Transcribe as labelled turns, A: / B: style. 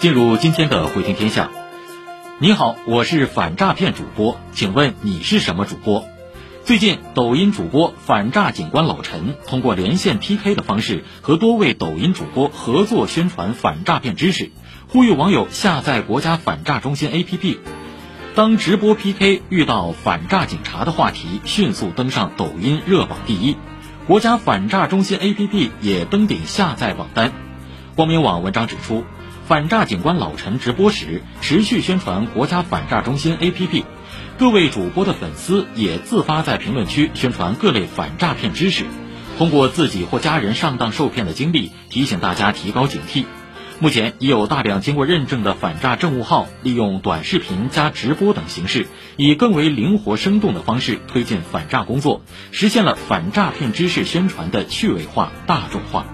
A: 进入今天的会听天下，你好，我是反诈骗主播，请问你是什么主播？最近，抖音主播反诈警官老陈通过连线 PK 的方式，和多位抖音主播合作宣传反诈骗知识，呼吁网友下载国家反诈中心 APP。当直播 PK 遇到反诈警察的话题，迅速登上抖音热榜第一，国家反诈中心 APP 也登顶下载榜单。光明网文章指出，反诈警官老陈直播时持续宣传国家反诈中心 APP。各位主播的粉丝也自发在评论区宣传各类反诈骗知识，通过自己或家人上当受骗的经历，提醒大家提高警惕。目前已有大量经过认证的反诈政务号，利用短视频加直播等形式，以更为灵活生动的方式推进反诈工作，实现了反诈骗知识宣传的趣味化、大众化。